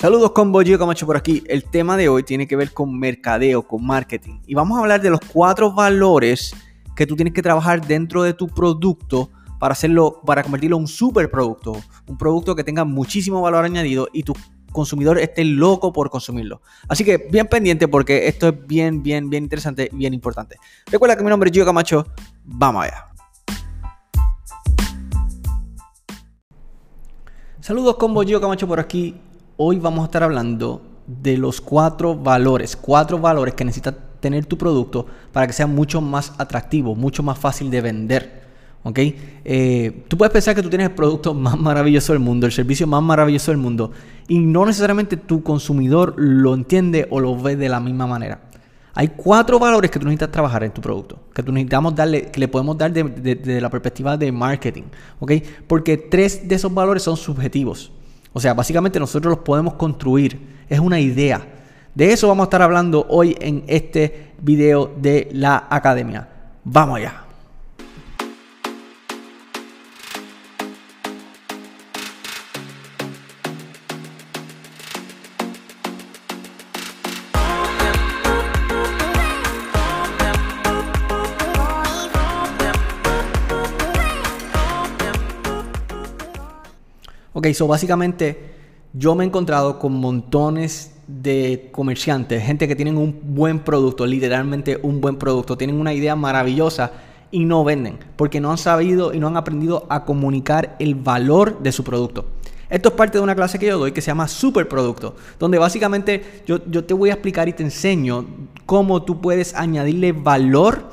Saludos con Bollo Camacho por aquí. El tema de hoy tiene que ver con mercadeo, con marketing. Y vamos a hablar de los cuatro valores que tú tienes que trabajar dentro de tu producto para hacerlo, para convertirlo en un superproducto. Un producto que tenga muchísimo valor añadido y tu consumidor esté loco por consumirlo. Así que bien pendiente porque esto es bien, bien, bien interesante, bien importante. Recuerda que mi nombre es Gio Camacho. Vamos allá. Saludos con Bollo Camacho por aquí hoy vamos a estar hablando de los cuatro valores, cuatro valores que necesita tener tu producto para que sea mucho más atractivo, mucho más fácil de vender. ¿Ok? Eh, tú puedes pensar que tú tienes el producto más maravilloso del mundo, el servicio más maravilloso del mundo, y no necesariamente tu consumidor lo entiende o lo ve de la misma manera. Hay cuatro valores que tú necesitas trabajar en tu producto, que tú necesitamos darle, que le podemos dar desde la perspectiva de marketing, ¿ok? Porque tres de esos valores son subjetivos. O sea, básicamente nosotros los podemos construir. Es una idea. De eso vamos a estar hablando hoy en este video de la academia. Vamos allá. So básicamente yo me he encontrado con montones de comerciantes, gente que tienen un buen producto, literalmente un buen producto, tienen una idea maravillosa y no venden, porque no han sabido y no han aprendido a comunicar el valor de su producto. Esto es parte de una clase que yo doy que se llama Superproducto, donde básicamente yo, yo te voy a explicar y te enseño cómo tú puedes añadirle valor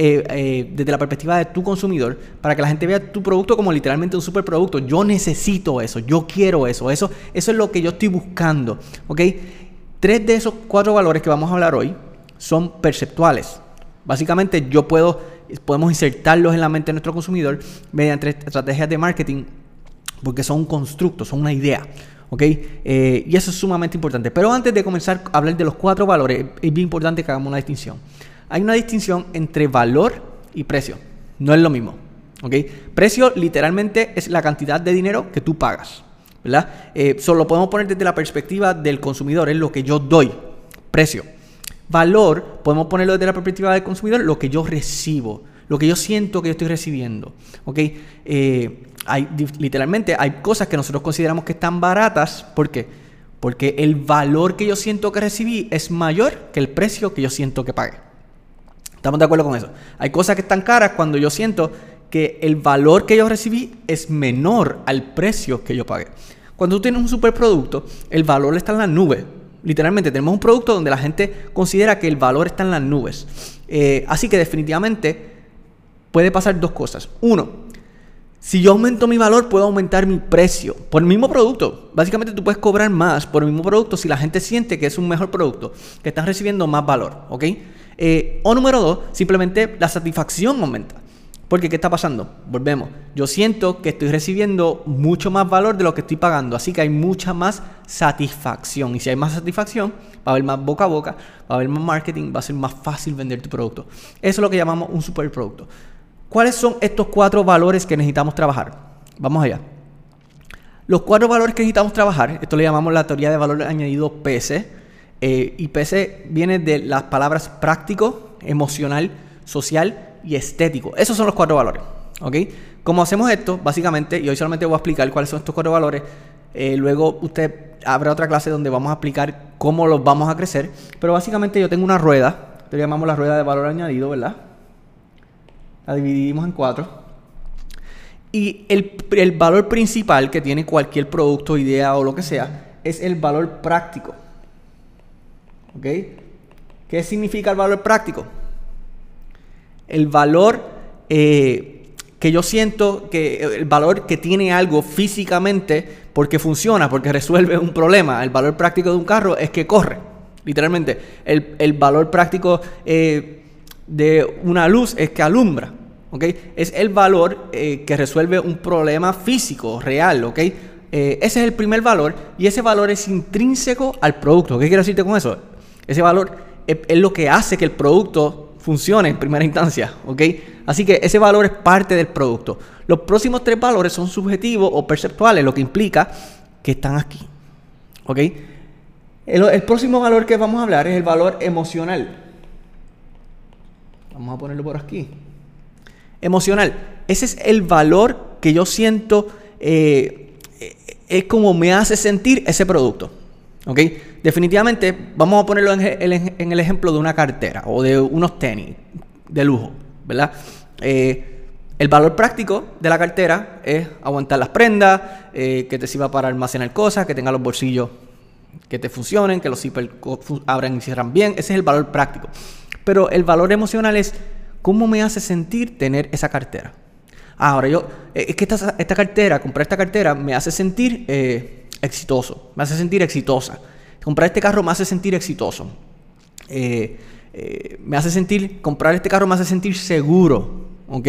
eh, eh, desde la perspectiva de tu consumidor para que la gente vea tu producto como literalmente un superproducto. Yo necesito eso, yo quiero eso, eso, es lo que yo estoy buscando. ¿ok? Tres de esos cuatro valores que vamos a hablar hoy son perceptuales. Básicamente yo puedo, podemos insertarlos en la mente de nuestro consumidor mediante estrategias de marketing porque son un constructo, son una idea. ¿ok? Eh, y eso es sumamente importante. Pero antes de comenzar a hablar de los cuatro valores, es bien importante que hagamos una distinción hay una distinción entre valor y precio. No es lo mismo. ¿ok? Precio literalmente es la cantidad de dinero que tú pagas. ¿verdad? Eh, solo podemos poner desde la perspectiva del consumidor, es lo que yo doy. Precio. Valor, podemos ponerlo desde la perspectiva del consumidor, lo que yo recibo, lo que yo siento que yo estoy recibiendo. ¿ok? Eh, hay, literalmente hay cosas que nosotros consideramos que están baratas. ¿Por qué? Porque el valor que yo siento que recibí es mayor que el precio que yo siento que pagué. ¿Estamos de acuerdo con eso? Hay cosas que están caras cuando yo siento que el valor que yo recibí es menor al precio que yo pagué. Cuando tú tienes un superproducto, el valor está en las nubes. Literalmente tenemos un producto donde la gente considera que el valor está en las nubes. Eh, así que definitivamente puede pasar dos cosas. Uno, si yo aumento mi valor, puedo aumentar mi precio por el mismo producto. Básicamente tú puedes cobrar más por el mismo producto si la gente siente que es un mejor producto, que estás recibiendo más valor, ¿ok? Eh, o número dos, simplemente la satisfacción aumenta. Porque ¿qué está pasando? Volvemos. Yo siento que estoy recibiendo mucho más valor de lo que estoy pagando. Así que hay mucha más satisfacción. Y si hay más satisfacción, va a haber más boca a boca, va a haber más marketing, va a ser más fácil vender tu producto. Eso es lo que llamamos un superproducto. ¿Cuáles son estos cuatro valores que necesitamos trabajar? Vamos allá. Los cuatro valores que necesitamos trabajar, esto le llamamos la teoría de valor añadido PC eh, y PC viene de las palabras práctico, emocional, social y estético. Esos son los cuatro valores. ¿Ok? Como hacemos esto, básicamente, y hoy solamente voy a explicar cuáles son estos cuatro valores, eh, luego usted habrá otra clase donde vamos a explicar cómo los vamos a crecer, pero básicamente yo tengo una rueda, le llamamos la rueda de valor añadido, ¿verdad? La dividimos en cuatro. Y el valor principal que tiene cualquier producto, idea o lo que sea, es el valor práctico. ¿Ok? ¿Qué significa el valor práctico? El valor eh, que yo siento, que el valor que tiene algo físicamente porque funciona, porque resuelve un problema. El valor práctico de un carro es que corre, literalmente. El, valor práctico eh, de una luz es que alumbra. ¿ok? Es el valor eh, que resuelve un problema físico, real. ¿ok? ese es el primer valor y ese valor es intrínseco al producto. ¿Qué quiero decirte con eso? Ese valor es, lo que hace que el producto funcione en primera instancia, ¿ok? Así que ese valor es parte del producto. Los próximos tres valores son subjetivos o perceptuales, lo que implica que están aquí, ¿Ok? El, próximo valor que vamos a hablar es el valor emocional. Vamos a ponerlo por aquí. Emocional. Ese es el valor que yo siento, eh, es como me hace sentir ese producto. ¿Ok? Definitivamente, vamos a ponerlo en el, ejemplo de una cartera o de unos tenis de lujo, ¿verdad? Eh, el valor práctico de la cartera es aguantar las prendas, eh, que te sirva para almacenar cosas, que tenga los bolsillos que te funcionen, que los zippers abran y cierran bien. Ese es el valor práctico. Pero el valor emocional es cómo me hace sentir tener esa cartera. Ahora, yo, eh, es que esta, esta, cartera, comprar esta cartera me hace sentir exitoso, me hace sentir exitosa. Comprar este carro me hace sentir exitoso. me hace sentir, comprar este carro me hace sentir seguro, ¿ok?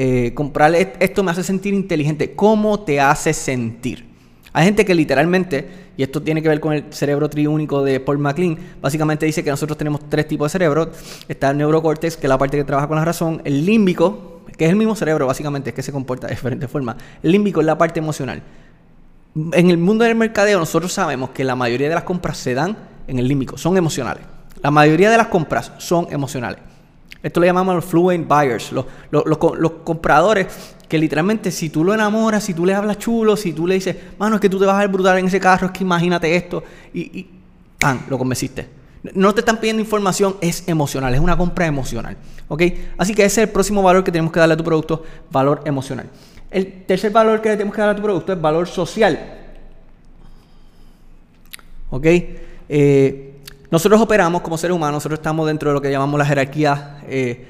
eh, comprar esto me hace sentir inteligente. ¿Cómo te hace sentir? Hay gente que literalmente, y esto tiene que ver con el cerebro triúnico de Paul MacLean, básicamente dice que nosotros tenemos tres tipos de cerebro. Está el neurocórtex, que es la parte que trabaja con la razón, el límbico, que es el mismo cerebro básicamente, es que se comporta de diferentes formas. El límbico es la parte emocional. En el mundo del mercadeo nosotros sabemos que la mayoría de las compras se dan en el límbico, son emocionales. La mayoría de las compras son emocionales. Esto lo llamamos los fluent buyers, los, compradores que literalmente si tú lo enamoras, si tú le hablas chulo, si tú le dices, mano, es que tú te vas a ver brutal en ese carro, es que imagínate esto, y, y ¡pam! lo convenciste. No te están pidiendo información, es emocional, es una compra emocional. ¿Ok? Así que ese es el próximo valor que tenemos que darle a tu producto, valor emocional. El tercer valor que le tenemos que dar a tu producto es valor social. ¿Ok? Eh, nosotros operamos como seres humanos, nosotros estamos dentro de lo que llamamos la jerarquía eh,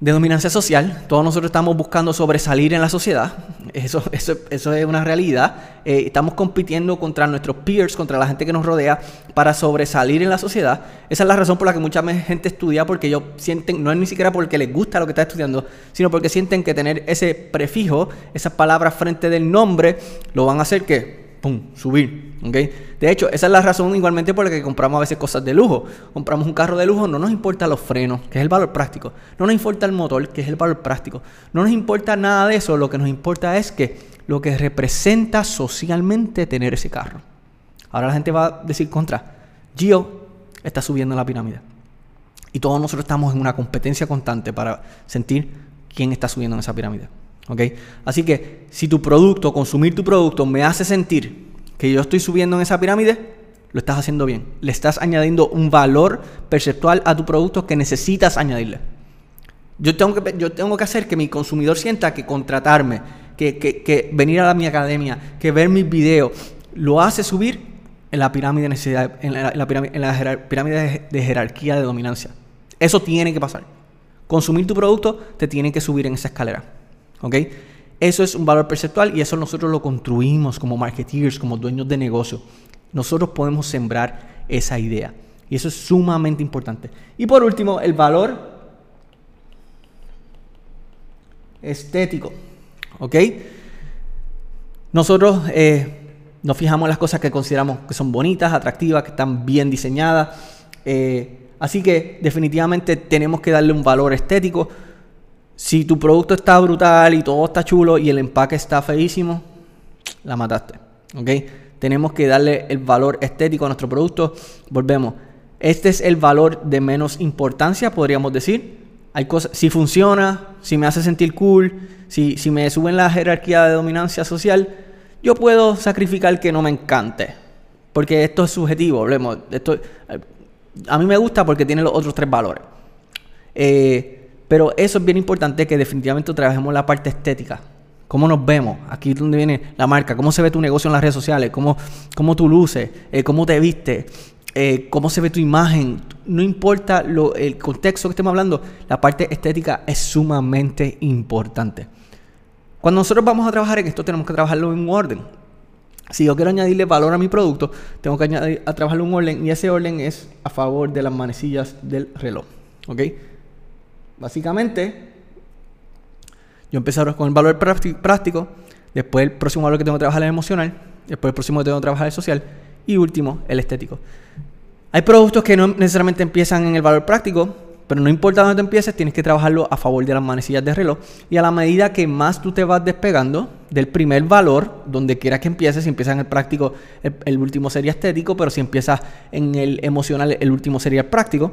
de dominancia social. Todos nosotros estamos buscando sobresalir en la sociedad. Eso, eso, eso es una realidad. Eh, estamos compitiendo contra nuestros peers, contra la gente que nos rodea, para sobresalir en la sociedad. Esa es la razón por la que mucha gente estudia, porque ellos sienten, no es ni siquiera porque les gusta lo que está estudiando, sino porque sienten que tener ese prefijo, esas palabras frente del nombre, lo van a hacer que ¡pum!, subir. De hecho, esa es la razón igualmente por la que compramos a veces cosas de lujo. Compramos un carro de lujo, no nos importa los frenos, que es el valor práctico. No nos importa el motor, que es el valor práctico. No nos importa nada de eso. Lo que nos importa es que lo que representa socialmente tener ese carro. Ahora la gente va a decir contra. Gio está subiendo la pirámide. Y todos nosotros estamos en una competencia constante para sentir quién está subiendo en esa pirámide. Así que si tu producto, consumir tu producto me hace sentir que yo estoy subiendo en esa pirámide, lo estás haciendo bien. Le estás añadiendo un valor perceptual a tu producto que necesitas añadirle. Yo tengo que, yo tengo que hacer que mi consumidor sienta que contratarme, que, venir a mi academia, que ver mis videos, lo hace subir en la pirámide, necesidad, en la, pirámide, en la pirámide de jerarquía de dominancia. Eso tiene que pasar. Consumir tu producto te tiene que subir en esa escalera. ¿Ok? Eso es un valor perceptual y eso nosotros lo construimos como marketeers, como dueños de negocio. Nosotros podemos sembrar esa idea. Y eso es sumamente importante. Y por último, el valor estético. ¿Ok? Nosotros eh, nos fijamos en las cosas que consideramos que son bonitas, atractivas, que están bien diseñadas. Eh, así que definitivamente tenemos que darle un valor estético. Si tu producto está brutal y todo está chulo y el empaque está feísimo, la mataste. ¿Ok? Tenemos que darle el valor estético a nuestro producto. Volvemos. Este es el valor de menos importancia, podríamos decir. Hay cosas, si funciona, si me hace sentir cool, si, si me sube en la jerarquía de dominancia social, yo puedo sacrificar que no me encante. Porque esto es subjetivo. Esto, a mí me gusta porque tiene los otros tres valores. Eh, pero eso es bien importante que definitivamente trabajemos la parte estética. ¿Cómo nos vemos? Aquí es donde viene la marca. ¿Cómo se ve tu negocio en las redes sociales? ¿Cómo, cómo tú luces? Eh, ¿Cómo te viste? Eh, ¿Cómo se ve tu imagen? No importa el contexto que estemos hablando, la parte estética es sumamente importante. Cuando nosotros vamos a trabajar en esto, tenemos que trabajarlo en un orden. Si yo quiero añadirle valor a mi producto, tengo que añadir, a trabajarlo en un orden y ese orden es a favor de las manecillas del reloj. ¿Ok? Básicamente, yo empecé con el valor práctico, después el próximo valor que tengo que trabajar es el emocional, después el próximo que tengo que trabajar es el social y último, el estético. Hay productos que no necesariamente empiezan en el valor práctico, Pero no importa dónde empieces, tienes que trabajarlo a favor de las manecillas de reloj. Y a la medida que más tú te vas despegando del primer valor, donde quiera que empieces, si empiezas en el práctico, el, último sería estético, pero si empiezas en el emocional, el último sería el práctico.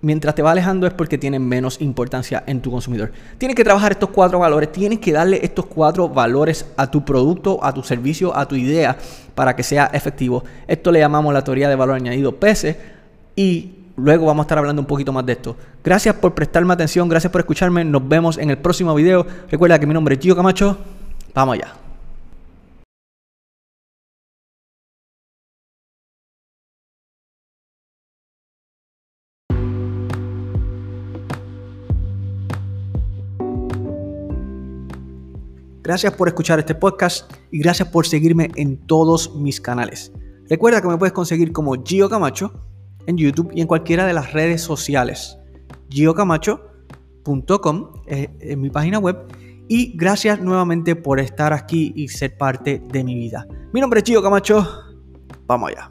Mientras te va alejando es porque tienen menos importancia en tu consumidor. Tienes que trabajar estos cuatro valores, tienes que darle estos cuatro valores a tu producto, a tu servicio, a tu idea para que sea efectivo. Esto le llamamos la teoría de valor añadido PS y Luego vamos a estar hablando un poquito más de esto. Gracias por prestarme atención, gracias por escucharme. Nos vemos en el próximo video. Recuerda que mi nombre es Gio Camacho. Vamos allá. Gracias por escuchar este podcast y gracias por seguirme en todos mis canales. Recuerda que me puedes conseguir como Gio Camacho en YouTube y en cualquiera de las redes sociales. giocamacho.com es, es mi página web. Y gracias nuevamente por estar aquí y ser parte de mi vida. Mi nombre es Gio Camacho. Vamos allá.